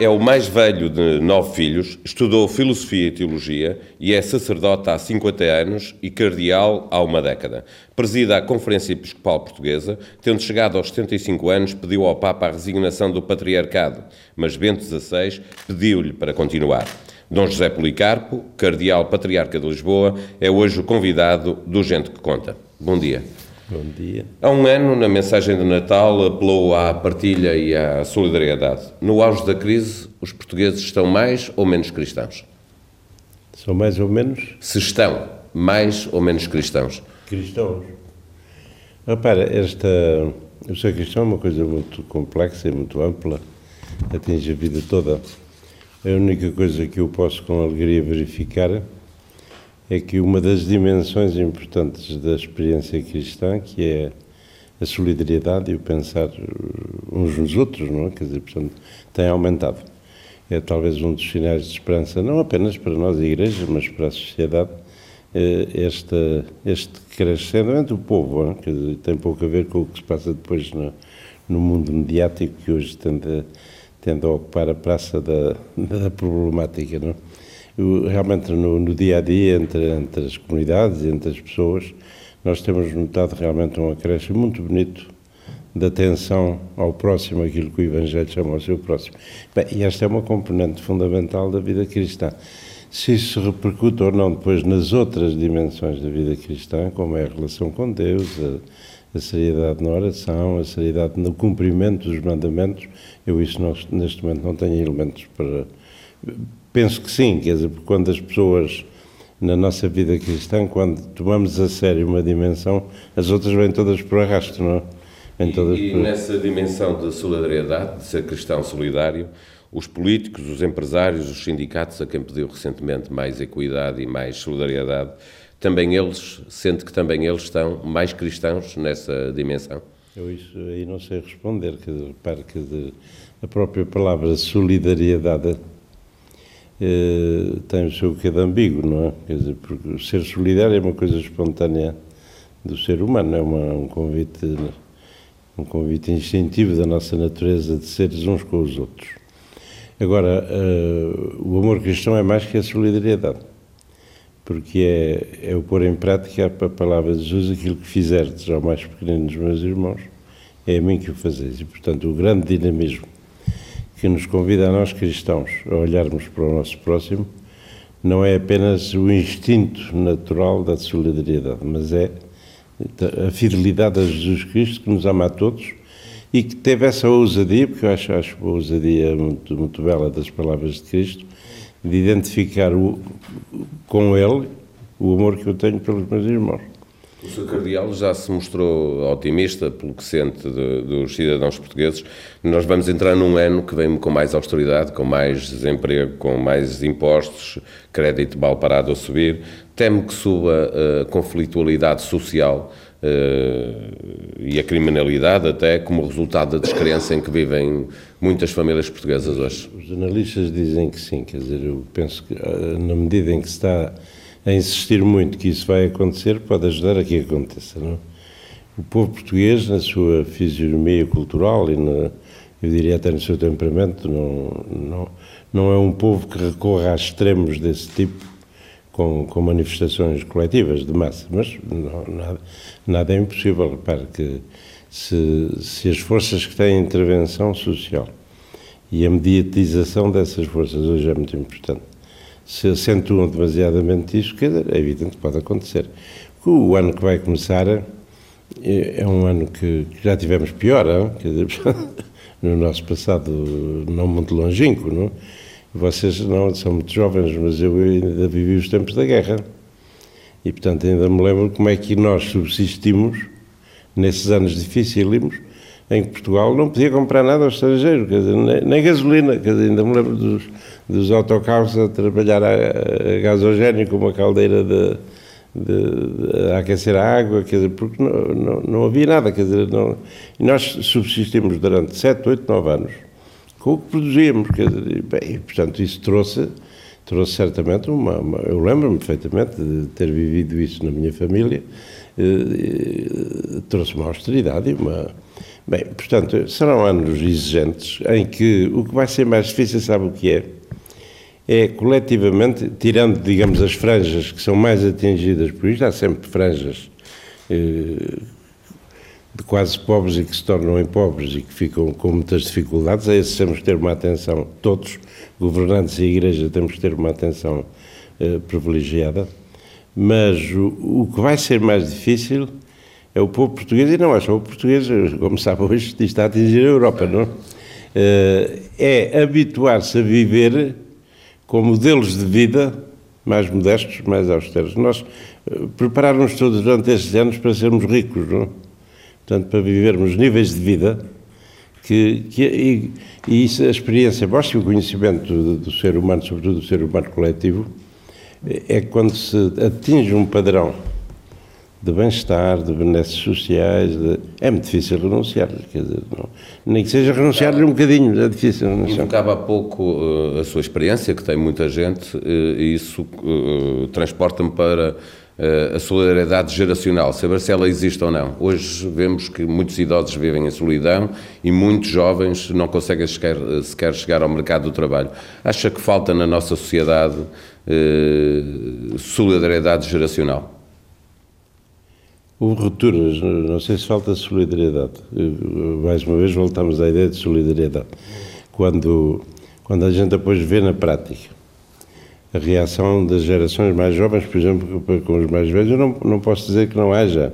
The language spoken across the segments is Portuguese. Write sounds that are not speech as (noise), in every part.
É o mais velho de nove filhos, estudou filosofia e teologia e é sacerdote há 50 anos e cardeal há uma década. Presida a Conferência Episcopal Portuguesa, tendo chegado aos 75 anos, pediu ao Papa a resignação do patriarcado, mas Bento XVI pediu-lhe para continuar. Dom José Policarpo, cardeal patriarca de Lisboa, é hoje o convidado do Gente que Conta. Bom dia. Bom dia. Há um ano, na mensagem de Natal, apelou à partilha e à solidariedade. No auge da crise, os portugueses estão mais ou menos cristãos? São mais ou menos? Se estão mais ou menos cristãos? Cristãos. Repara, esta. O ser cristão é uma coisa muito complexa e muito ampla, atinge a vida toda. A única coisa que eu posso com alegria verificar é que uma das dimensões importantes da experiência cristã, que é a solidariedade e o pensar uns nos outros, não é? Quer dizer, portanto, tem aumentado. É talvez um dos sinais de esperança, não apenas para nós, a Igreja, mas para a sociedade, eh, este, este crescimento do povo, é? Dizer, tem pouco a ver com o que se passa depois no, no mundo mediático que hoje tende tende a ocupar a praça da, da problemática, não é? Realmente no, no, dia a dia entre, entre as comunidades entre as pessoas, nós temos notado realmente um acréscimo muito bonito da atenção ao próximo, aquilo que o Evangelho chama ao seu próximo. Bem, e esta é uma componente fundamental da vida cristã. Se isso repercute ou não depois nas outras dimensões da vida cristã, como é a relação com Deus, a, a seriedade na oração, a seriedade no cumprimento dos mandamentos, eu isso neste momento não tenho elementos para Penso que sim, quer dizer, porque quando as pessoas na nossa vida cristã, quando tomamos a sério uma dimensão, as outras vêm todas por arrasto, não é? Vêm todas e, e por... nessa dimensão de solidariedade, de ser cristão solidário, os políticos, os empresários, os sindicatos, a quem pediu recentemente mais equidade e mais solidariedade, também eles, sente que também eles estão mais cristãos nessa dimensão? Eu isso aí não sei responder, dizer, repare que a própria palavra solidariedade eh, tem o seu quê de ambíguo, não é? Quer dizer, porque ser solidário é uma coisa espontânea do ser humano, é uma, um convite um convite instintivo da nossa natureza de seres uns com os outros. Agora, uh, o amor cristão é mais que a solidariedade, porque é, é o pôr em prática a palavra de Jesus, aquilo que fizerdes ao mais pequenino dos meus irmãos, é a mim que o fazeis. E, portanto, o grande dinamismo que nos convida a nós cristãos a olharmos para o nosso próximo não é apenas o instinto natural da solidariedade, mas é a fidelidade a Jesus Cristo que nos ama a todos e que teve essa ousadia, porque eu acho, acho a ousadia muito, muito bela das palavras de Cristo, de identificar o, com Ele o amor que eu tenho pelos meus irmãos. O Sr. Cardeal já se mostrou otimista pelo que sente de, dos cidadãos portugueses. Nós vamos entrar num ano que vem com mais austeridade, com mais desemprego, com mais impostos, crédito mal parado a subir. Temo que suba a conflitualidade social uh, e a criminalidade até como resultado da descrença em que vivem muitas famílias portuguesas hoje. Os analistas dizem que sim, quer dizer, eu penso que eh, na medida em que se está a insistir muito que isso vai acontecer, pode ajudar a que aconteça. Não? É? O povo português, na sua fisionomia cultural e, na, eu diria até no seu temperamento, não, não, não é um povo que recorra a extremos desse tipo com, com manifestações coletivas de massa, mas não, nada, nada é impossível. Repare que se, se as forças que têm intervenção social e a mediatização dessas forças hoje é muito importante se acentuam demasiadamente isso, quer dizer, é evidente que pode acontecer. O ano que vai começar é, é um ano que, já tivemos pior, quer dizer, (laughs) no nosso passado não muito longínquo, não? Vocês não são muito jovens, mas eu ainda vivi os tempos da guerra. E, portanto, ainda me lembro como é que nós subsistimos nesses anos dificílimos em que Portugal não podia comprar nada ao estrangeiro, dizer, nem, nem gasolina, dizer, ainda me lembro dos, dos autocarros a trabalhar a, a gasogênio com uma caldeira de, de, de, aquecer a água, quer dizer, porque não, não, não havia nada, quer dizer, não, e nós subsistimos durante 7, 8, 9 anos com o que produzíamos, quer dizer, bem, e, portanto isso trouxe, trouxe certamente uma, uma eu lembro-me perfeitamente de ter vivido isso na minha família, eh, eh, trouxe uma austeridade e uma Bem, portanto, serão anos exigentes em que o que vai ser mais difícil, sabe o que é? É coletivamente, tirando, digamos, as franjas que são mais atingidas por isto, há sempre franjas eh, de quase pobres e que se tornam em pobres e que ficam com muitas dificuldades, a esses temos que ter uma atenção, todos, governantes e igreja, temos que ter uma atenção eh, privilegiada, mas o, o que vai ser mais difícil é o povo português, e não é só o português, como (laughs) sabe hoje, está a atingir a Europa, não? Eh, é habituar-se a viver com modelos de vida mais modestos, mais austeros. Nós eh, prepararmos todos durante estes anos para sermos ricos, não? Portanto, para vivermos níveis de vida que, que e, e isso, a experiência vossa e o conhecimento do, do ser humano, sobretudo do ser humano coletivo, é quando se atinge um padrão de bem-estar, de benesses sociais, de... é muito difícil renunciar, quer dizer, não, nem que seja renunciar-lhe um bocadinho, é difícil renunciar. Invocava há pouco uh, a sua experiência, que tem muita gente, uh, e isso uh, transporta-me para a solidariedade geracional, saber se ela existe ou não. Hoje vemos que muitos idosos vivem em solidão e muitos jovens não conseguem sequer, sequer chegar ao mercado do trabalho. Acha que falta na nossa sociedade solidariedade geracional? Houve rupturas, não sei se falta solidariedade. Mais uma vez voltamos à ideia de solidariedade. Quando, quando a gente depois vê na prática a reação das gerações mais jovens, por exemplo, com os mais velhos, eu não, não posso dizer que não haja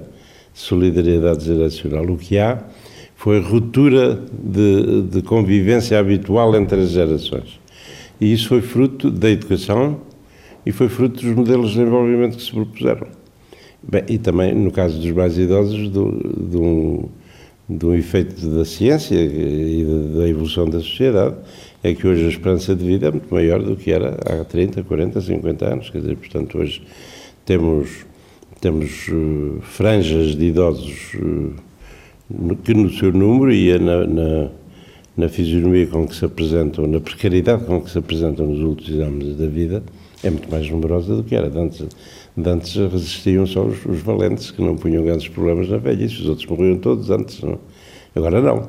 solidariedade geracional. O que há foi ruptura de, de convivência habitual entre as gerações. E isso foi fruto da educação e foi fruto dos modelos de desenvolvimento que se propuseram. Bem, e também, no caso dos mais idosos, do, de um efeito da ciência e da evolução da sociedade, é que hoje a esperança de vida é muito maior do que era há 30, 40, 50 anos. Quer dizer, portanto, hoje temos, temos uh, franjas de idosos uh, que no seu número e na, na, na fisionomia com que se apresentam, na precariedade com que se apresentam nos últimos anos da vida, é muito mais numerosa do que era. Antes, de antes resistiam só os, os, valentes, que não punham grandes problemas na velhice, os outros morriam todos antes, não? agora não.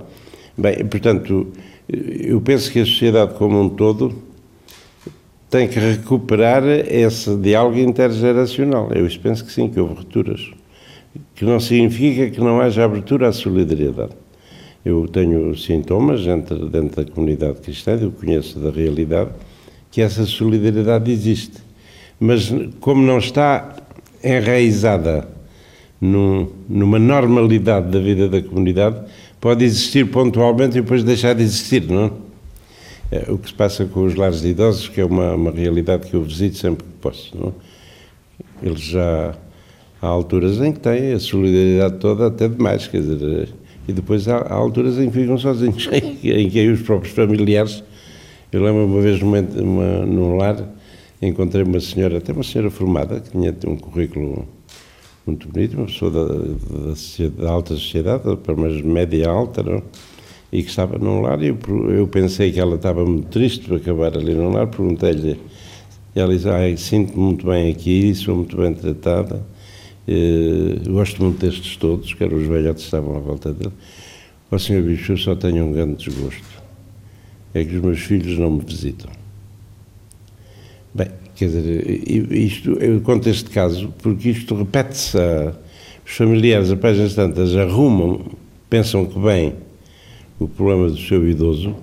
Bem, portanto, eu penso que a sociedade como um todo tem que recuperar esse diálogo intergeracional. Eu penso que sim, que houve rupturas. Que não significa que não haja abertura à solidariedade. Eu tenho sintomas dentro, dentro da comunidade cristã, eu conheço da realidade, que essa solidariedade existe mas como não está enraizada num, numa normalidade da vida da comunidade, pode existir pontualmente e depois deixar de existir, não é? O que se passa com os lares de idosos, que é uma, uma realidade que eu visito sempre que posso, não Eles já há alturas em que têm a solidariedade toda até demais, quer dizer, e depois há, há alturas em que ficam sozinhos, (laughs) em que os próprios familiares. Eu lembro uma vez numa, numa, num lar encontrei uma senhora, até uma senhora formada, que tinha um currículo muito bonito, uma pessoa da, da, da alta sociedade, mais média alta, não? e que estava num lar, e eu, eu pensei que ela estava muito triste por acabar ali num lar, perguntei-lhe, e ela disse, ai, sinto-me muito bem aqui, sou muito bem tratada, eh, gosto muito destes todos, que eram os velhotes que estavam à volta dele. Ó oh, Senhor Bispo, eu só tenho um grande desgosto, é que os meus filhos não me visitam. Bem, quer dizer, isto, eu conto este caso porque isto repete-se. Os familiares, a páginas tantas, arrumam, pensam que bem o problema do seu idoso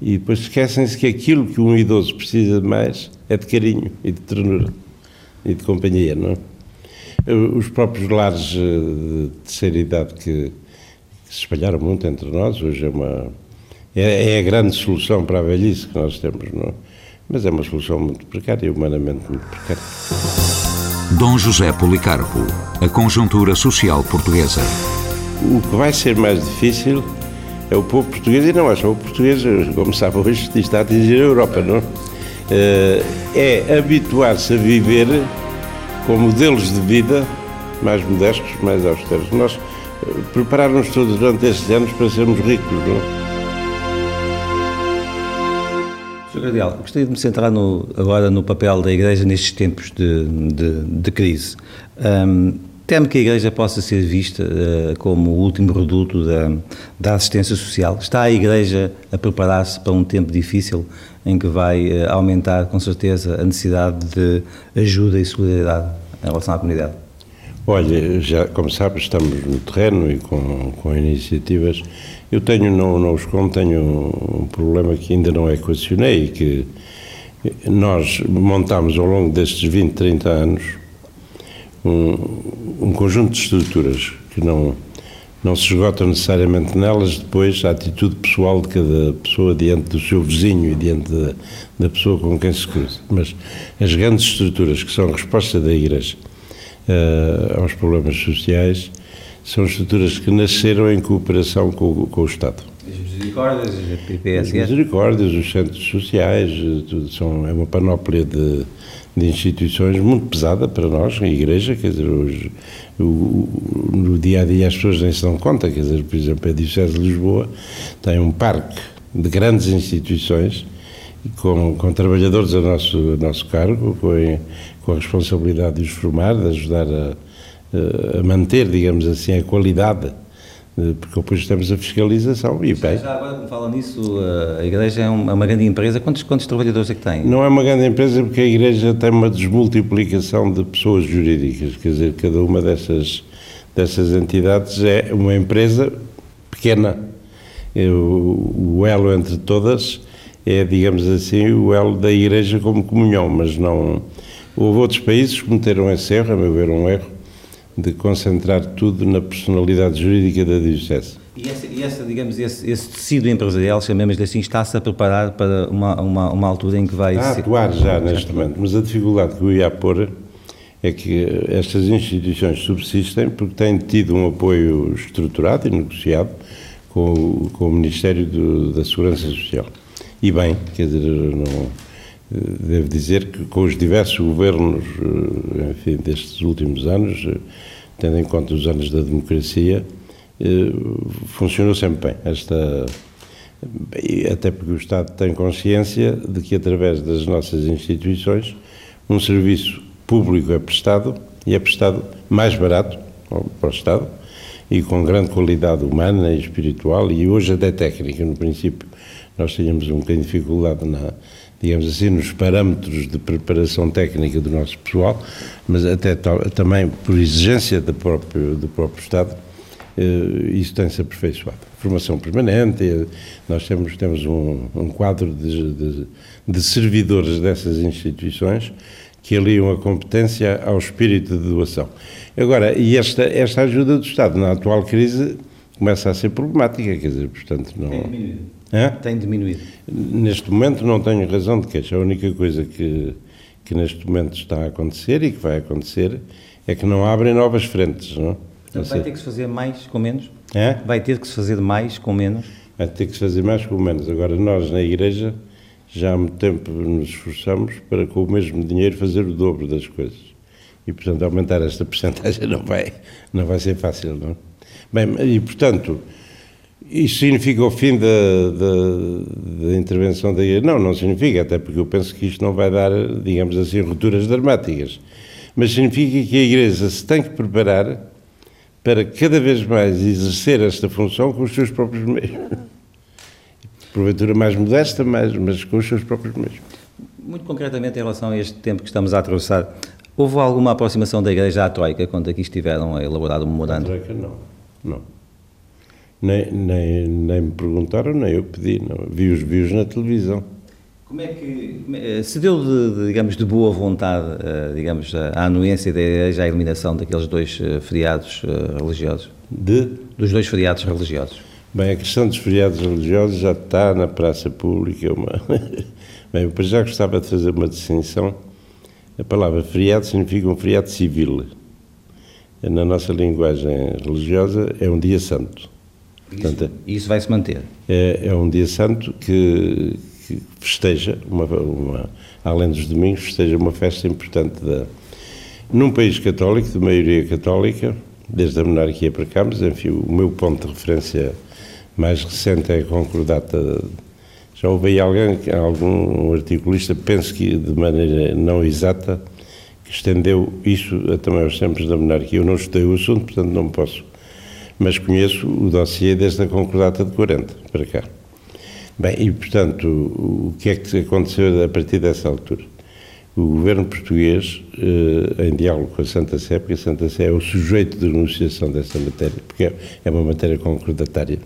e depois esquecem-se que aquilo que um idoso precisa de mais é de carinho e de ternura e de companhia, não é? Os próprios lares eh, de terceira idade que, que se espalharam muito entre nós, hoje é uma. É, é a grande solução para a velhice que nós temos, não é? Mas é uma solução muito precária, humanamente muito precária. Dom José Policarpo, a conjuntura social portuguesa. O que vai ser mais difícil é o povo português, e não é só o português, como sabe hoje, (laughs) está a atingir a Europa, não? Eh, é habituar-se a viver com modelos de vida mais modestos, mais austeros. Nós eh, prepararmos todos durante estes anos para sermos ricos, não? Cardeal, gostaria de me centrar no, agora no papel da Igreja nestes tempos de, de, de crise. Um, Teme que a Igreja possa ser vista uh, como o último reduto da, da assistência social? Está a Igreja a preparar-se para um tempo difícil em que vai uh, aumentar, com certeza, a necessidade de ajuda e solidariedade em relação à comunidade? Olha, já, como sabes, estamos no terreno e com, com iniciativas. Eu tenho, não, não os conto, tenho um problema que ainda não equacionei, que nós montamos ao longo destes 20, 30 anos um, um conjunto de estruturas que não, não se esgotam necessariamente nelas, depois a atitude pessoal de cada pessoa diante do seu vizinho e diante da, da pessoa com quem se cruza. Mas as grandes estruturas que são a resposta da Igreja uh, aos problemas sociais são estruturas que nasceram em cooperação com, com o Estado. As misericórdias, as PPS. As misericórdias, os centros sociais, eh, tudo, são, é uma panóplia de, de instituições muito pesada para nós, a Igreja, quer dizer, hoje, o, no dia a dia as pessoas nem se dão conta, quer dizer, por exemplo, a Diocese de Lisboa tem um parque de grandes instituições com, com trabalhadores a nosso, a nosso cargo, com, com a responsabilidade de os formar, de ajudar a, a manter, digamos assim, a qualidade eh, porque depois temos a fiscalização e bem. Já agora que fala nisso, a Igreja é uma, é uma grande empresa, quantos, quantos trabalhadores é que tem? Não é uma grande empresa porque a Igreja tem uma desmultiplicação de pessoas jurídicas, quer dizer, cada uma dessas, dessas entidades é uma empresa pequena. O, o elo entre todas é, digamos assim, o elo da Igreja como comunhão, mas não... Houve outros países que cometeram esse erro, a meu ver um erro, de concentrar tudo na personalidade jurídica da Diocese. E essa, e essa digamos, esse, esse, tecido empresarial, chamemos-lhe assim, está-se a preparar para uma, uma, uma altura em que vai... Está a atuar já neste momento, mas a dificuldade que eu ia pôr é que estas instituições subsistem porque têm tido um apoio estruturado e negociado com, o, com o Ministério do, da Segurança Social. E bem, quer dizer, não, devo dizer que com os diversos governos, eh, enfim, destes últimos anos, eh, tendo em conta os anos da democracia, eh, funcionou sempre bem. Esta, até porque o Estado tem consciência de que, através das nossas instituições, um serviço público é prestado e é prestado mais barato para o Estado e com grande qualidade humana e espiritual e hoje até técnica. No princípio, nós tínhamos um bocadinho de dificuldade na, digamos assim, nos parâmetros de preparação técnica do nosso pessoal, mas até também por exigência do próprio, do próprio Estado, eh, isso tem-se aperfeiçoado. Formação permanente, eh, nós temos, temos um, um quadro de, de, de, servidores dessas instituições que aliam a competência ao espírito de doação. Agora, e esta, esta ajuda do Estado na atual crise começa a ser problemática, quer dizer, portanto, não... É? Tem diminuído. Neste momento não tenho razão de queixa. A única coisa que, que neste momento está a acontecer e que vai acontecer é que não abrem novas frentes, não? Portanto, vai ter que se fazer mais com menos? É? Vai ter que se fazer mais com menos? Vai ter que se fazer mais com menos. Agora, nós na Igreja já há muito tempo nos esforçamos para com o mesmo dinheiro fazer o dobro das coisas. E, portanto, aumentar esta (laughs) porcentagem não vai, não vai ser fácil, não? Bem, e, portanto, isso significa o fim da, da, da, intervenção da igreja? Não, não significa, até porque eu penso que isto não vai dar, digamos assim, rupturas dramáticas. Mas significa que a igreja se tem que preparar para cada vez mais exercer esta função com os seus próprios meios. Porventura mais modesta, mas, mas com os seus próprios meios. Muito concretamente, em relação a este tempo que estamos a atravessar, houve alguma aproximação da Igreja à Troika quando aqui estiveram a elaborar o memorando? A Troika não, não. Nem, nem, nem me perguntaram, nem eu pedi, não. Vi os vídeos na televisão. Como é que é, se deu, de, digamos, de boa vontade, uh, digamos, a anuência da igreja à eliminação daqueles dois uh, feriados uh, religiosos? De? Dos dois feriados religiosos. Bem, a questão dos feriados religiosos já está na praça pública. Uma... (laughs) Bem, eu já gostava de fazer uma distinção. A palavra feriado significa um feriado civil. Na nossa linguagem religiosa é um dia santo. Portanto, isso, isso vai se manter? É, é um dia santo que, que festeja, uma, uma, além dos domingos, festeja uma festa importante da, num país católico, de maioria católica, desde a monarquia para cá, mas enfim, o meu ponto de referência mais recente é a concordata. Já houve aí alguém, algum articulista, penso que de maneira não exata, que estendeu isso também aos tempos da monarquia. Eu não estudei o assunto, portanto não posso, mas conheço o dossiê desde a concordata de 40 para cá. Bem, e portanto, o que é que aconteceu a partir dessa altura? O governo português, eh, em diálogo com a Santa Sé, porque a Santa Sé é o sujeito de negociação dessa matéria, porque é, é uma matéria concordatária,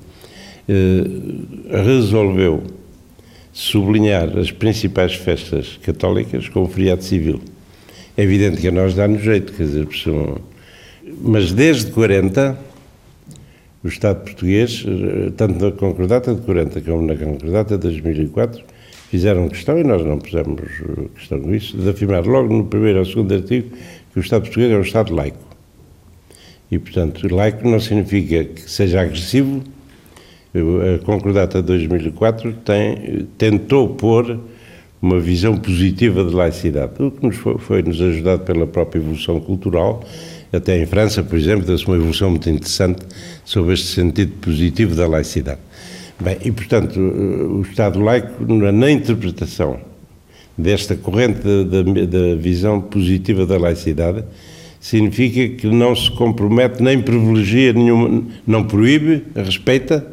eh, resolveu sublinhar as principais festas católicas com o feriado civil. É evidente que a nós dá-nos jeito, quer dizer, mas desde 40, o Estado português, eh, tanto na Concordata de 40 como na Concordata de 2004, fizeram questão, e nós não pusemos eh, questão com isso, de afirmar logo no primeiro ou segundo artigo que o Estado português é um Estado laico. E, portanto, laico não significa que seja agressivo. A Concordata de 2004 tem, tentou pôr uma visão positiva de laicidade, o que nos foi, foi nos ajudado pela própria evolução cultural. Até em França, por exemplo, deu-se uma evolução muito interessante sobre este sentido positivo da laicidade. Bem, e portanto, o Estado laico, na interpretação desta corrente da visão positiva da laicidade, significa que não se compromete nem privilegia nenhuma, não proíbe, respeita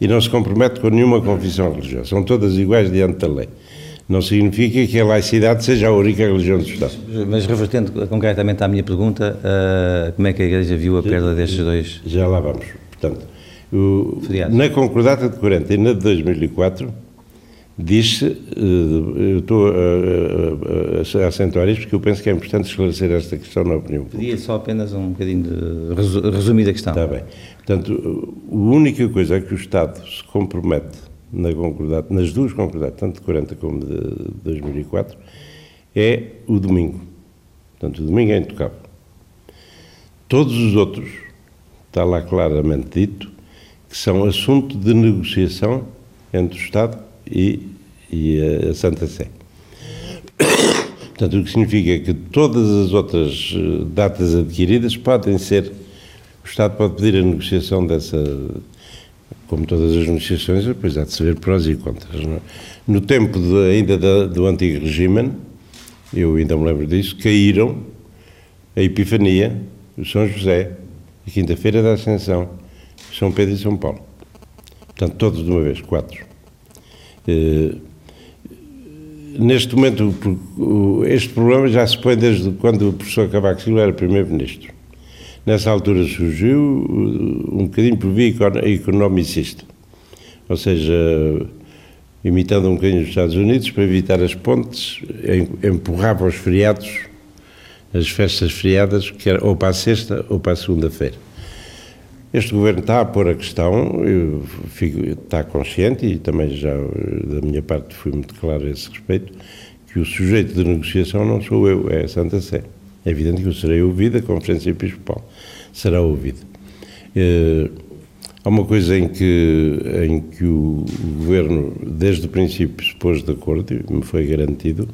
e não se compromete com nenhuma confissão religiosa. São todas iguais diante da lei não significa que a laicidade seja a única religião do Estado. Mas revertendo concretamente à minha pergunta, uh, como é que a Igreja viu a perda destes dois? Já lá vamos. Portanto, o, na Concordata de 40 e na de 2004, diz-se, uh, eu estou a, a, a, acentuar isto porque eu penso que é importante esclarecer esta questão na opinião pública. Pedia só apenas um bocadinho de resumida questão. Está bem. Portanto, a única coisa que o Estado se compromete na nas duas concordatas, tanto de 40 como de 2004, é o domingo. Portanto, o domingo é intocável. Todos os outros, está lá claramente dito, que são assunto de negociação entre o Estado e, e a Santa Sé. Portanto, o que significa que todas as outras eh, datas adquiridas podem ser. O Estado pode pedir a negociação dessa, como todas as negociações, depois há de se ver prós e contras. É? No tempo de, ainda da, do antigo regime, eu ainda me lembro disso, caíram a Epifania, o São José, a Quinta-feira da Ascensão, São Pedro e São Paulo. Portanto, todos de uma vez, quatro. Eh, neste momento, este problema já se põe desde quando o professor Cavaco Silva era Primeiro-Ministro. Nessa altura surgiu uh, um bocadinho por via economicista, ou seja, imitando um bocadinho os Estados Unidos, para evitar as pontes, empurrava os feriados, as festas feriadas, que era ou para a sexta ou para a segunda-feira. Este governo está a pôr a questão, fico, está consciente, e também já da minha parte fui muito claro a esse respeito, que o sujeito de negociação não sou eu, é a Santa Sé. É evidente que eu serei ouvido, a Conferência Episcopal será ouvida. Eh, há uma coisa em que, em que o, Governo, desde o princípio, se pôs de acordo e me foi garantido,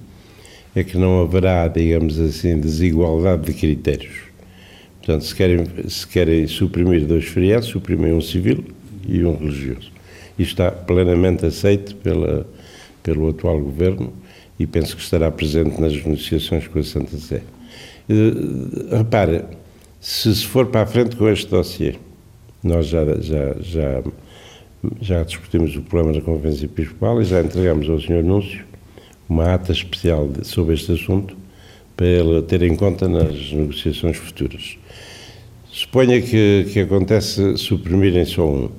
é que não haverá, digamos assim, desigualdade de critérios. Portanto, se querem, se querem suprimir dois feriados, suprimem um civil e um religioso. Isto está plenamente aceito pela, pelo atual Governo e penso que estará presente nas negociações com a Santa Sé. Repare, se se for para a frente com este dossiê, nós já, já, já, já discutimos o problema da Conferência Episcopal e já entregamos ao Sr. Núncio uma ata especial sobre este assunto para ele ter em conta nas negociações futuras. Suponha que, que acontece suprimirem só um,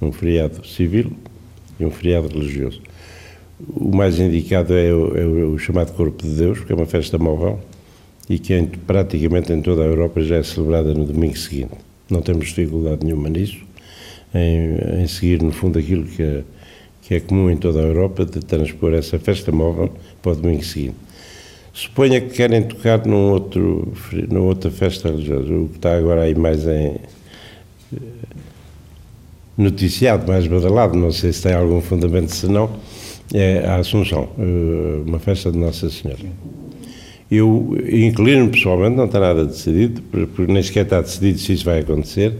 um feriado civil e um feriado religioso. O mais indicado é o, é o chamado Corpo de Deus, que é uma festa móvel, e que em, praticamente em toda a Europa já é celebrada no domingo seguinte. Não temos dificuldade nenhuma nisso, em, em seguir, no fundo, aquilo que é, que é comum em toda a Europa, de transpor essa festa móvel para o domingo seguinte. Suponha que querem tocar num outro, numa outra festa religiosa, o que está agora aí mais em noticiado, mais badalado, não sei se tem algum fundamento, se não, é a Assunção, eh, uma festa de Nossa Senhora. Eu inclino-me pessoalmente, não está nada decidido, porque nem sequer está decidido se isso vai acontecer,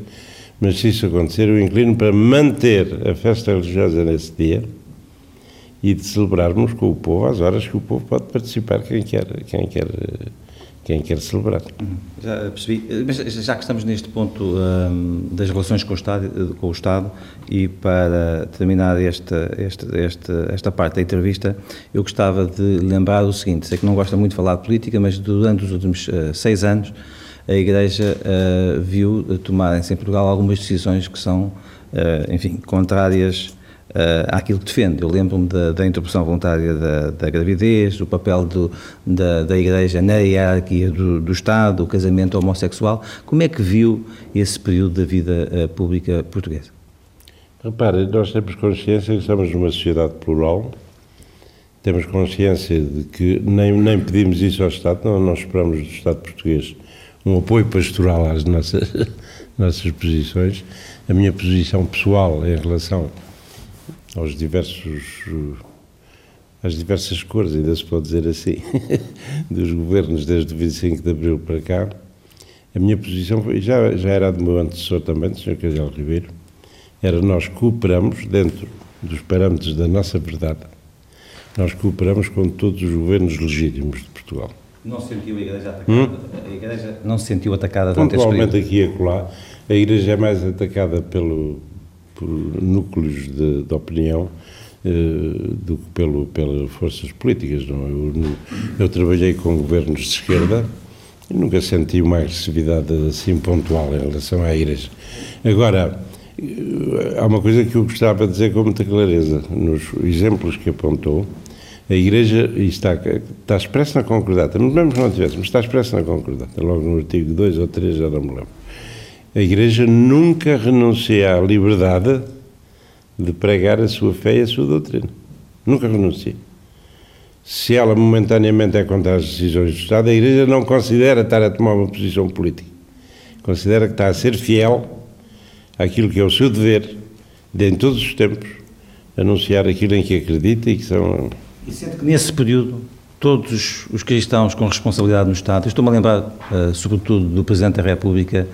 mas se isso acontecer, eu inclino para manter a festa religiosa nesse dia e de celebrarmos com o povo às horas que o povo pode participar, quem quer, quem quer, quem quer celebrar. Já percebi. Mas já que estamos neste ponto um, das relações com o, Estado, com o Estado e para terminar esta, esta, esta, esta parte da entrevista, eu gostava de lembrar o seguinte: sei que não gosta muito de falar de política, mas durante os últimos uh, seis anos a Igreja uh, viu tomarem-se em Portugal algumas decisões que são, uh, enfim, contrárias uh, àquilo que defende. Eu lembro-me da, da, interrupção voluntária da, da gravidez, do papel do, da, da Igreja na hierarquia do, do, Estado, o casamento homossexual. Como é que viu esse período da vida uh, pública portuguesa? Repare, nós temos consciência que estamos numa sociedade plural, temos consciência de que nem, nem pedimos isso ao Estado, não, nós esperamos do Estado português um apoio pastoral às nossas, (laughs) nossas posições. A minha posição pessoal em relação aos diversos às diversas cores, ainda se pode dizer assim, (laughs) dos governos desde o 25 de Abril para cá. A minha posição foi, já, já era a do meu antecessor também, do Sr. Casal Ribeiro, era nós cooperamos dentro dos parâmetros da nossa verdade, nós cooperamos com todos os governos legítimos de Portugal. Não se sentiu a Igreja atacada? Hum? A Igreja não se sentiu atacada durante Pontualmente aqui e acolá, a Igreja é mais atacada pelo, núcleos de, de opinião eh, do que pelo, pelas forças políticas. Não? É? Eu, eu, trabalhei com governos de esquerda e nunca senti uma agressividade assim pontual em relação à Igreja. Agora, eh, há uma coisa que eu gostava de dizer com muita clareza, nos exemplos que apontou, a Igreja está, está expresso na concordata, mesmo que não tivesse, mas está expresso na concordata, logo no artigo 2 ou 3, já não me lembro a Igreja nunca renuncia à liberdade de pregar a sua fé e a sua doutrina. Nunca renuncia. Se ela momentaneamente é contra as decisões do Estado, a Igreja não considera estar a tomar uma posição política. Considera que está a ser fiel àquilo que é o seu dever, de em todos os tempos, anunciar aquilo em que acredita e que são. E sente que nesse período todos os cristãos com responsabilidade no Estado, estou-me a lembrar, uh, sobretudo, do Presidente da República,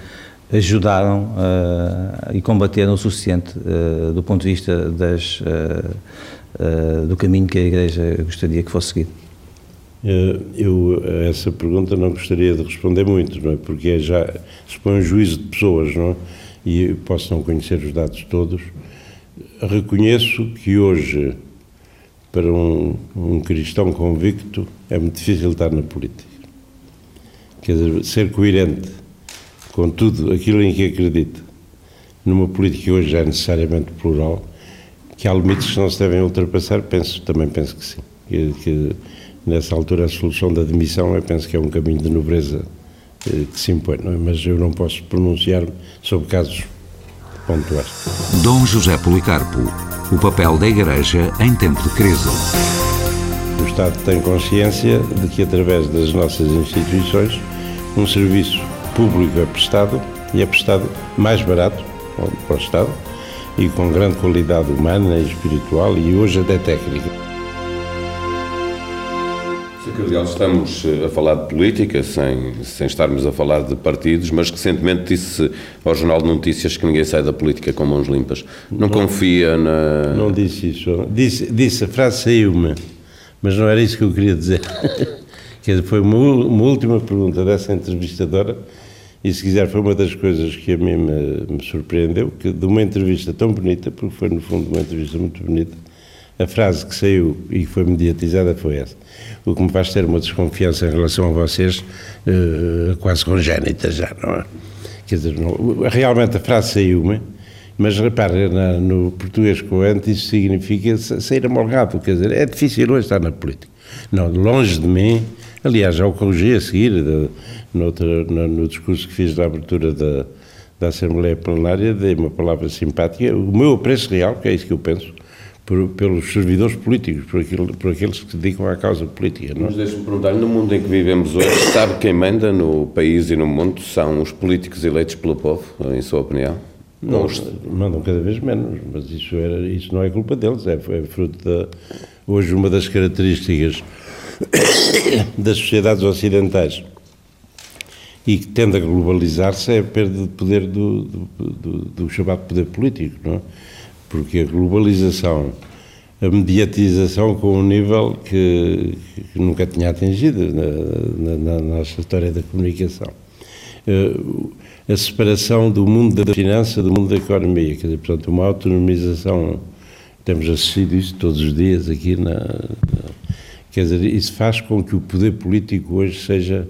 ajudaram uh, e combateram o suficiente uh, do ponto de vista das, uh, do caminho que a Igreja gostaria que fosse seguido? Eu a essa pergunta não gostaria de responder muito, não é? porque é já se põe um juízo de pessoas, não é? E posso não conhecer os dados todos. Reconheço que hoje, para um, um cristão convicto, é muito difícil estar na política. Quer dizer, ser coerente com tudo aquilo em que acredita, numa política que hoje é necessariamente plural, que há limites que não se devem ultrapassar, penso, também penso que sim. Que, que nessa altura a solução da demissão, eu penso que é um caminho de nobreza eh, que se impõe, é? mas eu não posso pronunciar-me sobre casos pontuais. Dom José Policarpo, o papel da Igreja em tempo de crise. O Estado tem consciência de que, através das nossas instituições, um serviço público é prestado e é prestado mais barato para o Estado e com grande qualidade humana e espiritual e hoje até técnica. Sr. Cardeal, estamos eh, a falar de política sem, sem estarmos a falar de partidos, mas recentemente disse ao Jornal de Notícias que ninguém sai da política com mãos limpas. Não, não confia na. Não disse isso. Disse, disse a frase saiu-me, mas não era isso que eu queria dizer. (laughs) Quer dizer, foi uma, uma última pergunta dessa entrevistadora e se quiser, foi uma das coisas que a mim me, me, surpreendeu, que de uma entrevista tão bonita, porque foi no fundo uma entrevista muito bonita, a frase que saiu e que foi mediatizada foi essa. O que me faz ter uma desconfiança em relação a vocês, uh, quase congénita já, não é? Quer dizer, não, realmente a frase saiu-me, mas repare, na, no português coente isso significa sair amolgado, quer dizer, é difícil hoje estar na política. Não, longe de mim, aliás, já o corrigi a seguir, de, noutra, no, no, discurso que fiz da abertura da, da Assembleia Plenária, dei uma palavra simpática, o meu apreço real, que é isso que eu penso, por, pelos servidores políticos, por, aquilo, por aqueles que se dedicam à causa política. Não? Mas deixe-me perguntar, no mundo em que vivemos hoje, sabe quem manda no país e no mundo são os políticos eleitos pelo povo, em sua opinião? Não, os... mandam cada vez menos, mas isso, era, isso não é culpa deles, é, é fruto da... Hoje uma das características (coughs) das sociedades ocidentais e que tende a globalizar-se é a perda de poder do, do, do, do, chamado poder político, não é? Porque a globalização a mediatização com um nível que, que nunca tinha atingido na, na, na, nossa história da comunicação. Uh, a separação do mundo da finança do mundo da economia, quer dizer, portanto, uma autonomização, temos assistido isso todos os dias aqui na, na quer dizer, isso faz com que o poder político hoje seja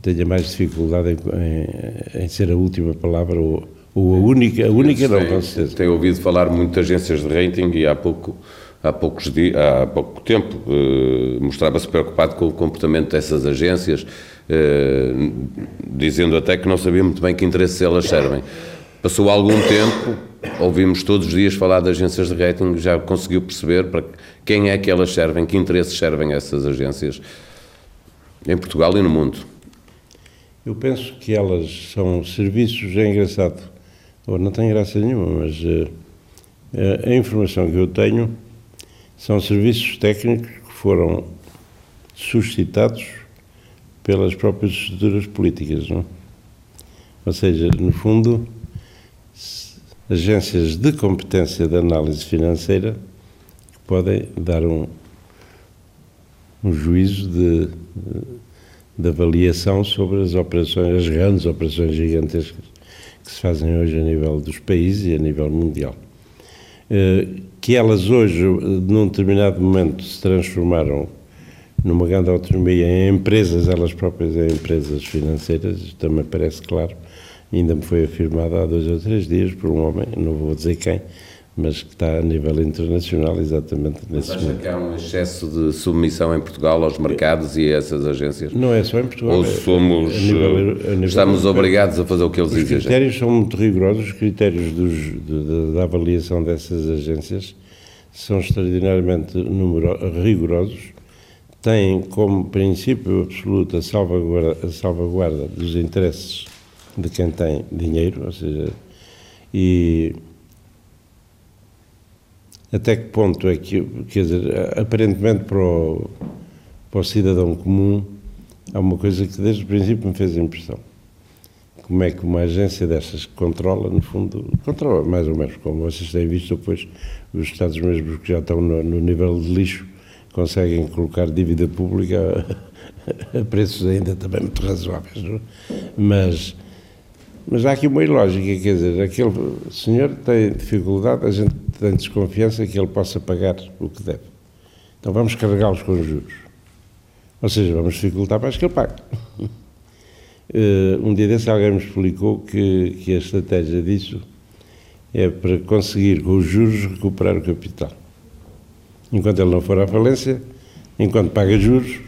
tenha mais dificuldade em, em, em ser a última palavra ou, ou a única, a única não, com certeza. Tenho ouvido falar muito de agências de rating e há pouco há, poucos dias, há pouco tempo eh, mostrava-se preocupado com o comportamento dessas agências, eh, dizendo até que não sabia muito bem que interesses elas servem. Passou algum tempo, ouvimos todos os dias falar de agências de rating, já conseguiu perceber para quem é que elas servem, que interesses servem essas agências em Portugal e no mundo? Eu penso que elas são serviços, é engraçado, ou não tem graça nenhuma, mas uh, a informação que eu tenho são serviços técnicos que foram suscitados pelas próprias estruturas políticas, não? Ou seja, no fundo, agências de competência de análise financeira podem dar um, um juízo de, de avaliação sobre as operações, as grandes operações gigantescas que se fazem hoje a nível dos países e a nível mundial. Eh, que elas hoje, num determinado momento, se transformaram numa grande autonomia em empresas, elas próprias em empresas financeiras, também parece claro, ainda me foi afirmado há dois ou três dias por um homem, não vou dizer quem, mas que está a nível internacional exatamente nesse mas acha momento. que há um excesso de submissão em Portugal aos mercados e a essas agências? Não é só em Portugal. Ou é somos, a nível, a nível estamos obrigados a fazer o que eles exigem? Os critérios são muito rigorosos, os critérios dos, de, da avaliação dessas agências são extraordinariamente numero, rigorosos, têm como princípio absoluto a salvaguarda, a salvaguarda dos interesses de quem tem dinheiro, ou seja, e até que ponto é que, quer dizer, aparentemente para o, para o cidadão comum há uma coisa que desde o princípio me fez impressão. Como é que uma agência destas controla, no fundo, controla mais ou menos, como vocês têm visto depois, os Estados mesmos que já estão no, no nível de lixo conseguem colocar dívida pública a, (laughs) a preços ainda também muito razoáveis. Não? É? Mas mas há aqui uma ilógica, quer dizer, aquele senhor tem dificuldade, a gente tem desconfiança que ele possa pagar o que deve. Então vamos carregá-los com juros. Ou seja, vamos dificultar mais que ele pague. Uh, (laughs) um dia desse alguém me explicou que, que a estratégia disso é para conseguir com os juros recuperar o capital. Enquanto ele não for à falência, enquanto paga juros,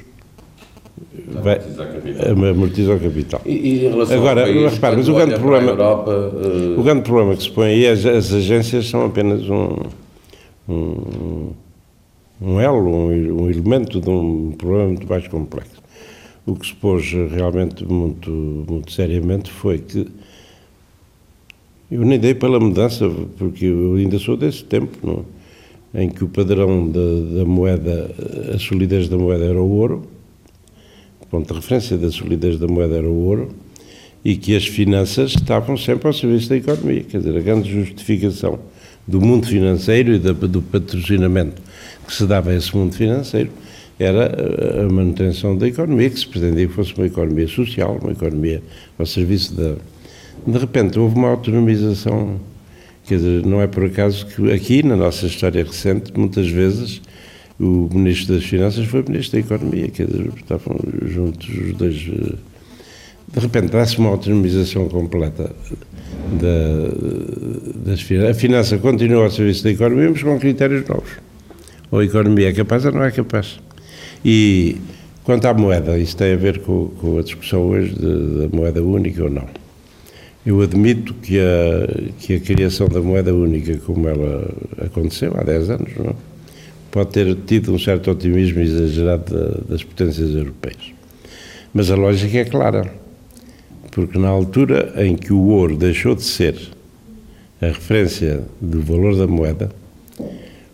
vai amortizar o capital. E, e em relação Agora, país, repare, mas o grande problema, Europa, uh... o grande problema que se põe aí é as, as agências são apenas um, um, um elo, um, um, elemento de um problema muito mais complexo. O que se pôs realmente muito, muito seriamente foi que eu nem dei pela mudança, porque eu ainda sou desse tempo, não? em que o padrão da, da moeda, a solidez da moeda era o ouro, ponto de referência da solidez da moeda era o ouro e que as finanças estavam sempre ao serviço da economia. Quer dizer, a grande justificação do mundo financeiro e do patrocinamento que se dava a esse mundo financeiro era a manutenção da economia, que se pretendia que fosse uma economia social, uma economia ao serviço da. De repente houve uma autonomização. Quer dizer, não é por acaso que aqui, na nossa história recente, muitas vezes o Ministro das Finanças foi Ministro da Economia, quer dizer, estavam juntos os dois. Eh, de repente, dá-se uma autonomização completa da, das finanças. A finança continua ao serviço da economia, mas com critérios novos. Ou a economia é capaz ou não é capaz. E quanto à moeda, isso tem a ver com, com a discussão hoje da moeda única ou não. Eu admito que a, que a criação da moeda única, como ela aconteceu há 10 anos, não é? Pode ter tido um certo otimismo exagerado das potências europeias. Mas a lógica é clara, porque na altura em que o ouro deixou de ser a referência do valor da moeda,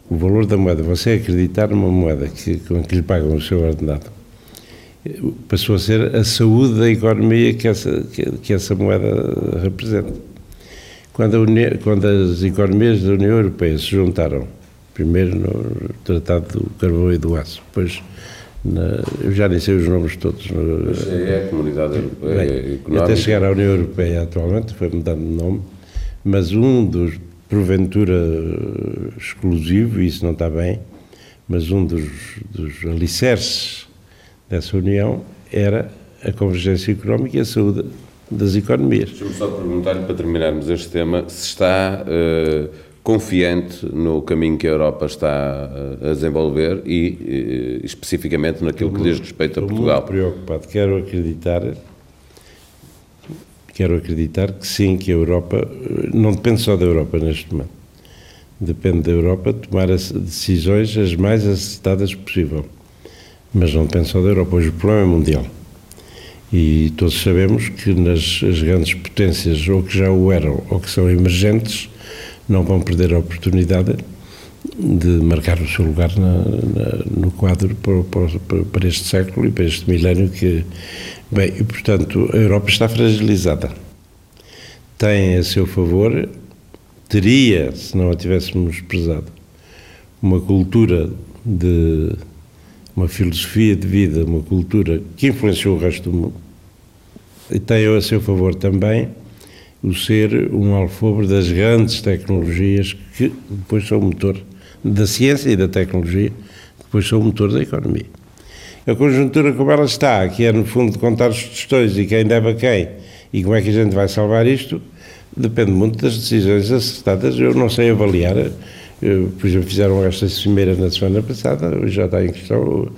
o valor da moeda, você acreditar numa moeda que, com que lhe pagam o seu ordenado, passou a ser a saúde da economia que essa, que, que essa moeda representa. Quando, União, quando as economias da União Europeia se juntaram Primeiro no Tratado do Carvão e do Aço, depois na, eu já nem sei os nomes todos. Mas é a Comunidade bem, Económica. Até chegar à União Europeia atualmente, foi mudando de nome, mas um dos, porventura, exclusivo, e isso não está bem, mas um dos, dos alicerces dessa União era a convergência económica e a saúde das economias. Deixa-me só perguntar-lhe, para terminarmos este tema, se está uh, confiante no caminho que a Europa está uh, a desenvolver e, uh, especificamente naquilo que diz respeito a Portugal. Estou muito preocupado. Quero acreditar, quero acreditar que sim, que a Europa, não depende só da Europa neste momento, depende da Europa tomar as decisões as mais acertadas possível. Mas não depende só da Europa, hoje o problema é mundial. E todos sabemos que nas as grandes potências, ou que já o eram, ou que são emergentes, não vão perder a oportunidade de marcar o seu lugar na, na, no quadro para, para, este século e para este milénio que, bem, e portanto a Europa está fragilizada. Tem a seu favor, teria, se não a tivéssemos prezado, uma cultura de uma filosofia de vida, uma cultura que influenciou o resto do mundo, e tem a seu favor também o ser um alfobre das grandes tecnologias que depois são o motor da ciência e da tecnologia, que depois são o motor da economia. A conjuntura como ela está, que é no fundo contar os tostões e quem deve a quem, e como é que a gente vai salvar isto, depende muito das decisões acertadas. Eu não sei avaliar. Eu, por exemplo, fizeram esta cimeira na semana passada, hoje já está em questão,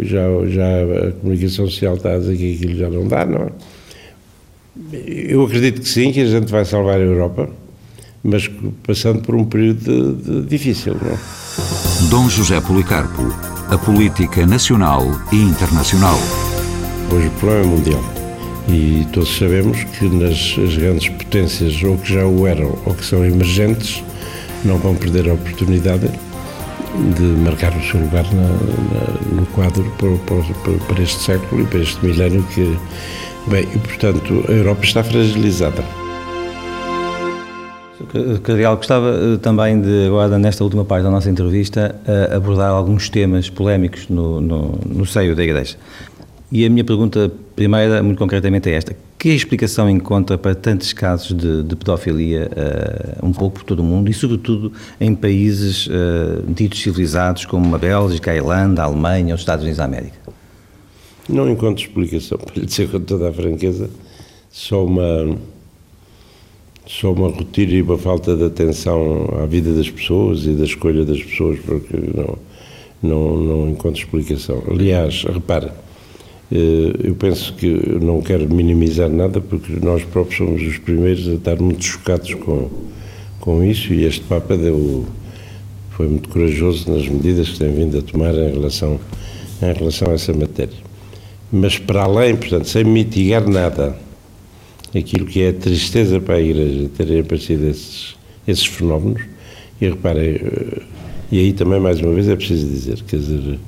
já, já a comunicação social está a dizer que aquilo já não dá, não é? Eu acredito que sim, que a gente vai salvar a Europa, mas passando por um período de, de difícil. Não? É? Dom José Policarpo, a política nacional e internacional. Hoje o problema é mundial e todos sabemos que nas as grandes potências, ou que já o eram, ou que são emergentes, não vão perder a oportunidade de marcar o seu lugar na, na, no quadro para, para, para este século e para este milénio que Bem, e portanto a Europa está fragilizada. Cardeal, gostava eh, também de, agora nesta última parte da nossa entrevista, eh, abordar alguns temas polémicos no, no, no seio da Igreja. E a minha pergunta primeira, muito concretamente, é esta: que explicação encontra para tantos casos de, de pedofilia, uh, um pouco por todo o mundo e, sobretudo, em países uh, ditos civilizados como a Bélgica, a Irlanda, a Alemanha, os Estados Unidos da América? Não encontro explicação, (laughs) para lhe dizer com toda a franqueza, só uma, só uma rotina e uma falta de atenção à vida das pessoas e da escolha das pessoas, porque não, não, não encontro explicação. Aliás, repare, eh, eu penso que não quero minimizar nada, porque nós próprios somos os primeiros a estar muito chocados com, com isso e este Papa deu, foi muito corajoso nas medidas que tem vindo a tomar em relação, em relação a essa matéria mas para além, portanto, sem mitigar nada aquilo que é a tristeza para a Igreja terem aparecido esses, esses fenómenos, e reparem, eh, e aí também mais uma vez é preciso dizer, quer dizer,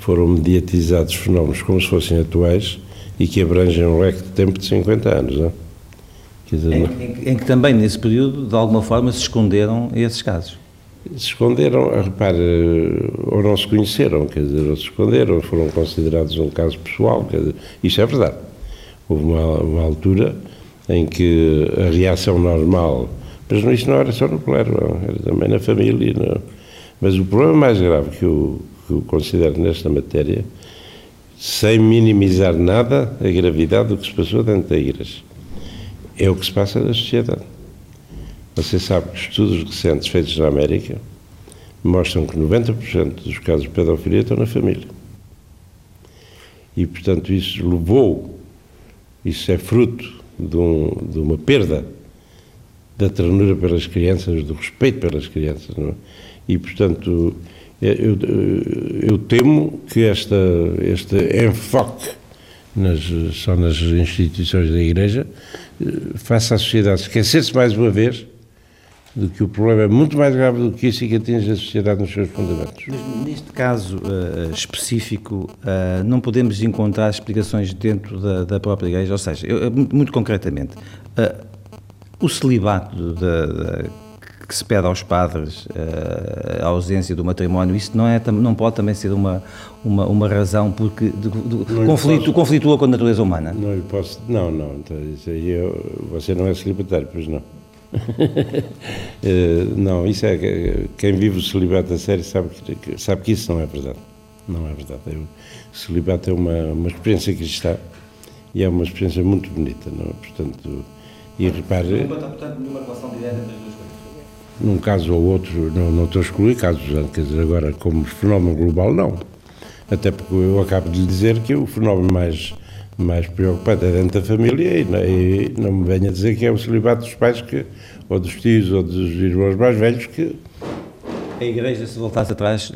foram mediatizados fenómenos como se fossem atuais e que abrangem um leque de tempo de 50 anos, não? É? Dizer, em, em, em que também nesse período, de alguma forma, se esconderam esses casos se esconderam, repare, ou não se conheceram, quer dizer, ou se esconderam, foram considerados um caso pessoal, quer dizer, isso é verdade. Houve uma, uma altura em que a reação normal, mas isto não era só no clero, era também na família, não. mas o problema mais grave que eu, que eu considero nesta matéria, sem minimizar nada a gravidade do que se passou dentro da igreja, é o que se passa na sociedade. Você sabe que estudos recentes feitos na América mostram que 90% dos casos de pedofilia estão na família. E, portanto, isso levou, isso é fruto de, um, de uma perda da ternura pelas crianças, do respeito pelas crianças. É? E, portanto, eu, eu, eu temo que esta, este enfoque nas, só nas instituições da Igreja eh, faça a sociedade esquecer-se mais uma vez de que o problema é muito mais grave do que isso e que atinge a sociedade nos seus fundamentos. Mas neste caso uh, específico, uh, não podemos encontrar explicações dentro da, da própria Igreja, ou seja, eu, muito concretamente, uh, o celibato da, da, que se pede aos padres a ausência do matrimónio, isso não, é, não pode também ser uma, uma, uma razão porque de, de, conflito, posso, conflitua com a natureza humana? Não, posso, não, não, então, isso aí eu, você não é celibatário, pois não. (laughs) não, isso é quem vive o celibato a sério sabe que, sabe que isso não é verdade. Não é verdade. O celibato é uma, uma experiência cristã e é uma experiência muito bonita, não? É? portanto, e repare... Não está, portanto, nenhuma relação direta entre as duas coisas? Num caso ou outro, não, não estou a excluir casos, quer dizer, agora como fenómeno global, não. Até porque eu acabo de lhe dizer que o fenómeno mais, mais preocupante é dentro da família e, e não me venha dizer que é o celibato dos pais, que, ou dos tios, ou dos irmãos mais velhos, que... A Igreja, se voltasse atrás,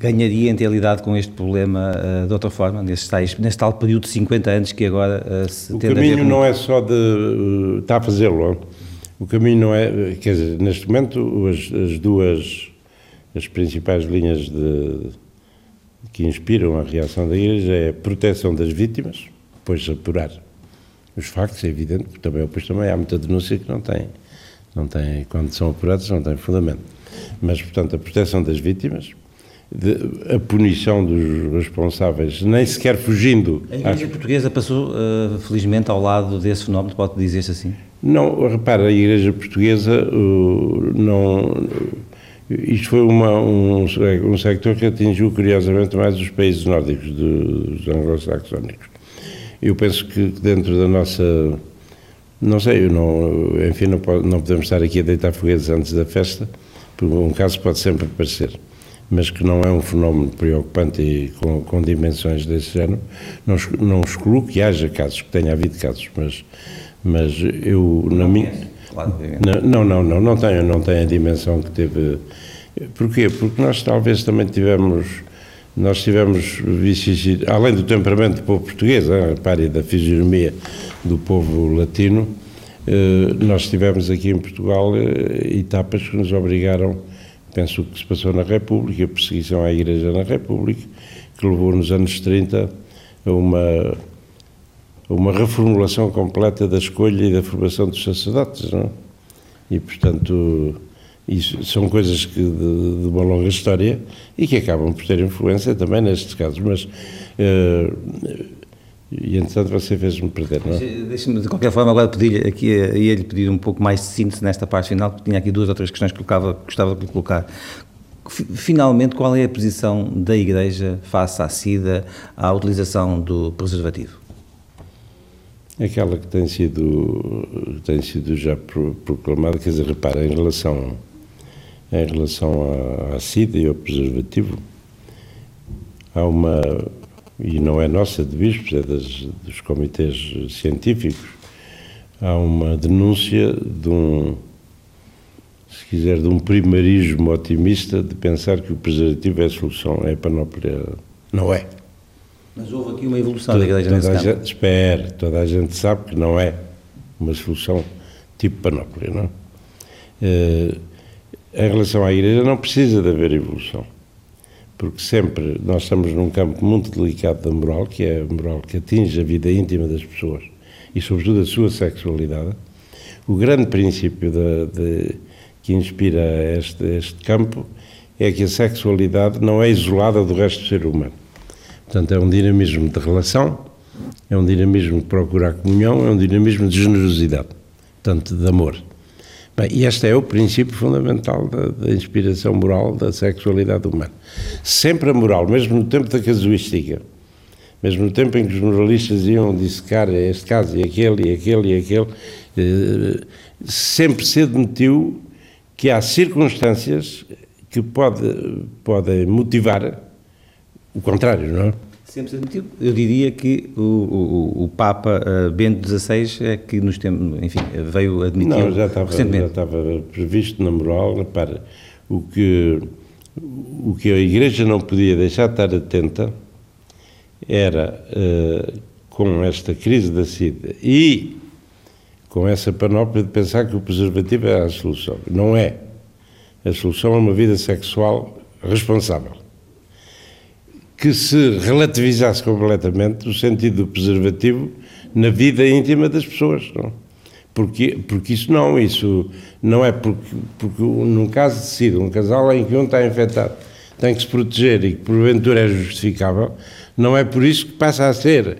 ganharia em ter lidado com este problema uh, de outra forma, neste, tais, neste tal período de 50 anos que agora uh, se O caminho não é só de. Uh, está a fazê-lo. O caminho não é. Quer dizer, neste momento, as, as duas. As principais linhas de, que inspiram a reação da Igreja é a proteção das vítimas, depois apurar os factos, é evidente, porque também, depois também há muita denúncia que não tem, não tem, quando são apurados, não tem fundamento. Mas, portanto, a proteção das vítimas, de, a punição dos responsáveis, nem sequer fugindo. A Igreja às... Portuguesa passou, uh, felizmente, ao lado desse fenómeno, pode dizer-se assim? Não, repara, a Igreja Portuguesa uh, não. Isto foi uma, um, um sector que atingiu, curiosamente, mais os países nórdicos, dos anglo-saxónicos. Eu penso que dentro da nossa. Não sei, eu não, enfim, não, não podemos estar aqui a deitar foguetes antes da festa, porque um caso pode sempre aparecer mas que não é um fenómeno preocupante e com, com dimensões desse género, não, não excluo que haja casos, que tenha havido casos, mas, mas eu, na minha... Não, não, não, não tenho, não tenho a dimensão que teve... Porquê? Porque nós talvez também tivemos... Nós tivemos, além do temperamento do povo português, a par da fisionomia do povo latino, eh, nós tivemos aqui em Portugal eh, etapas que nos obrigaram Penso que se passou na República, a perseguição à Igreja na República, que levou nos anos 30 a uma, uma reformulação completa da escolha e da formação dos sacerdotes, não? É? E, portanto, isso são coisas que de, de, uma longa história e que acabam por ter influência também nestes casos, mas... Uh, e entretanto você fez-me perder, não é? Deixe-me, de qualquer forma, agora pedir aqui, ia-lhe pedir um pouco mais de síntese nesta parte final, porque tinha aqui duas ou três questões que colocava, gostava de colocar. Finalmente, qual é a posição da Igreja face à SIDA, à utilização do preservativo? Aquela que tem sido, tem sido já proclamada, quer dizer, repara, em relação, em relação à, à SIDA e ao preservativo, há uma e não é nossa de bispos, é das, dos comitês científicos, há uma denúncia de um, se quiser, de um primarismo otimista de pensar que o preservativo é a solução, é a panóplia. Não é. Mas houve aqui uma evolução toda, da Igreja nesse campo. espera, toda a gente sabe que não é uma solução tipo panóplia, não é? em relação à Igreja, não precisa de haver evolução porque sempre nós estamos num campo muito delicado da moral, que é a moral que atinge a vida íntima das pessoas e, sobretudo, a sua sexualidade. O grande princípio de, de, que inspira este, este campo é que a sexualidade não é isolada do resto do ser humano. Portanto, é um dinamismo de relação, é um dinamismo de procurar comunhão, é um dinamismo de generosidade, portanto, de amor. Bem, e este é o princípio fundamental da, da, inspiração moral da sexualidade humana. Sempre a moral, mesmo no tempo da casuística, mesmo no tempo em que os moralistas iam dissecar este caso e aquele e aquele e aquele, eh, sempre se admitiu que há circunstâncias que pode, podem motivar o contrário, não é? Sempre admitido. Eu diria que o, o, o Papa uh, Bento XVI é que nos tem, enfim, veio admitir Não, já estava, já estava previsto na moral, repara, o que, o que a Igreja não podia deixar de estar atenta era, uh, com esta crise da SIDA e com essa panóplia de pensar que o preservativo é a solução. Não é. A solução é uma vida sexual responsável que se relativizasse completamente o sentido do preservativo na vida íntima das pessoas. Não? Porque, porque isso não, isso não é porque, porque num caso de SIDA, um casal em que um está infectado tem que se proteger e que porventura é justificável, não é por isso que passa a ser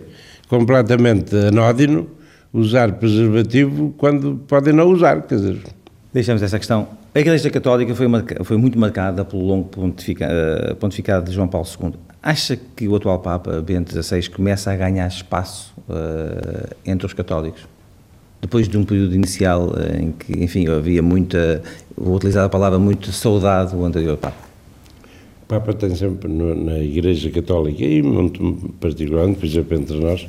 completamente anódino usar preservativo quando podem não usar, quer dizer... Deixamos essa questão. A Igreja Católica foi, marca, foi muito marcada pelo longo uh, pontificado de João Paulo II. Acha que o atual Papa, Bento XVI, começa a ganhar espaço uh, entre os católicos? Depois de um período inicial uh, em que, enfim, havia muita, vou utilizar a palavra, muito saudade do anterior Papa. O Papa tem sempre, no, na Igreja Católica, e muito particularmente, por exemplo, entre nós,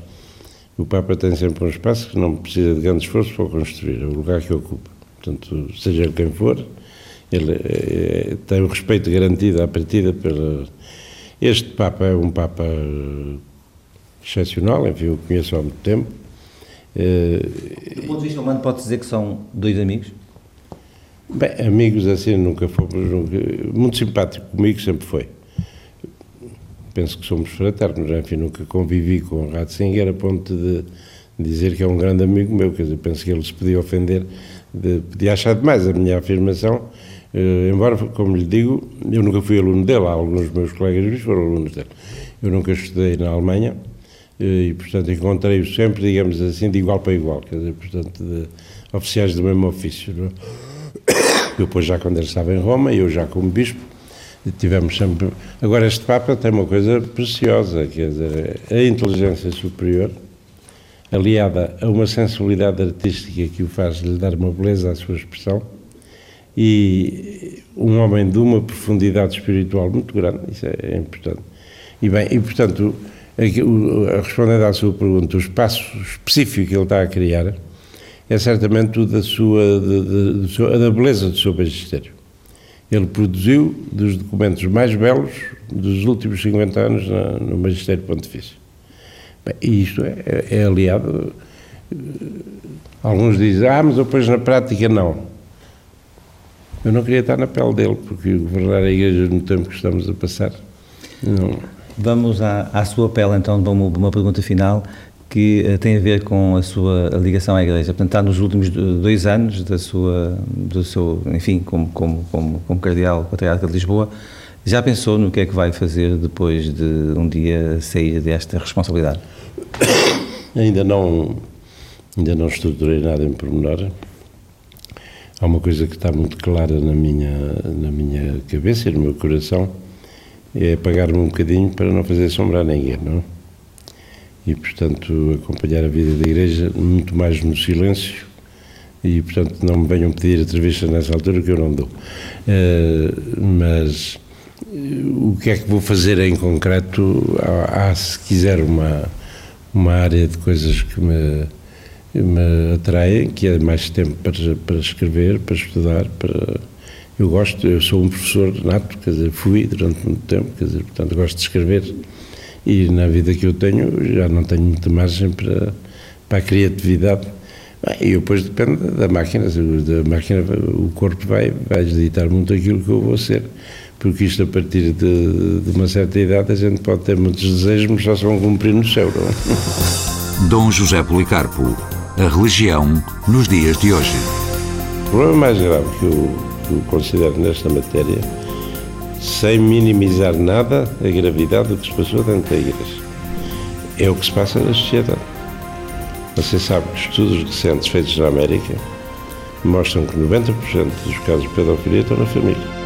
o Papa tem sempre um espaço que não precisa de grande esforço para construir, é o lugar que ocupa. Portanto, seja quem for, ele é, tem o respeito garantido à partida pela. Este Papa é um Papa excepcional, enfim, eu conheço há muito tempo. Eh, Do ponto de vista humano, pode dizer que são dois amigos? Bem, amigos assim nunca fomos. Nunca, muito simpático comigo sempre foi penso que somos fraternos, enfim, nunca convivi com o Ratzinger a ponto de dizer que é um grande amigo meu, quer dizer, penso que ele se podia ofender, de, podia achar demais a minha afirmação, eh, embora, como lhe digo, eu nunca fui aluno dele, alguns dos meus colegas foram alunos dele. Eu nunca estudei na Alemanha eh, e, portanto, encontrei-o sempre, digamos assim, de igual para igual, quer dizer, portanto, de oficiais do mesmo ofício. Não? É? (coughs) Depois, já quando ele estava em Roma, eu já como bispo, tivemos sempre. Agora, este Papa tem uma coisa preciosa, quer dizer, a inteligência superior, aliada a uma sensibilidade artística que o faz lhe dar uma beleza à sua expressão, e um homem de uma profundidade espiritual muito grande, isso é, é importante. E bem, e portanto, respondendo à sua pergunta, o espaço específico que ele está a criar é certamente o da sua, de, de, da beleza do seu magistério. Ele produziu dos documentos mais belos dos últimos 50 anos no Magistério Pontifício. Bem, e isto é, é, é aliado. Eh, alguns dizem, ah, mas depois na prática não. Eu não queria estar na pele dele, porque governar a igreja no tempo que estamos a passar. Não. Vamos à, à sua pele, então, uma, uma pergunta final que uh, tem a ver com a sua ligação à Igreja. Portanto, está nos últimos dois anos da sua, do seu, enfim, como, como, como, como cardeal patriarca de Lisboa, já pensou no que é que vai fazer depois de um dia sair desta responsabilidade? (coughs) Ainda não, ainda não estruturei nada em pormenor. Há uma coisa que está muito clara na minha, na minha cabeça e no meu coração, é apagar-me um bocadinho para não fazer sombra a ninguém, não é? e, portanto, acompanhar a vida da Igreja muito mais no silêncio e, portanto, não me venham pedir entrevista nessa altura que eu não dou. Uh, mas o que é que vou fazer em concreto? Há, há, se quiser, uma, uma área de coisas que me, me atraem, que é mais tempo para, para escrever, para estudar, para... Eu gosto, eu sou um professor nato, quer dizer, fui durante muito tempo, quer dizer, portanto, gosto de escrever e na vida que eu tenho já não tenho muita margem para, para a criatividade. E depois depende da máquina, da máquina o corpo vai, vai ditar muito aquilo que eu vou ser, porque isto a partir de, de uma certa idade a gente pode ter muitos desejos, mas só se vão cumprir no céu. Não? É? Dom José Policarpo, a religião nos dias de hoje. O problema mais grave que eu, que eu considero nesta matéria sem minimizar nada a gravidade do que se passou dentro da igreja. É o que se passa na sociedade. Você sabe que estudos recentes feitos na América mostram que 90% dos casos de pedofilia estão na família.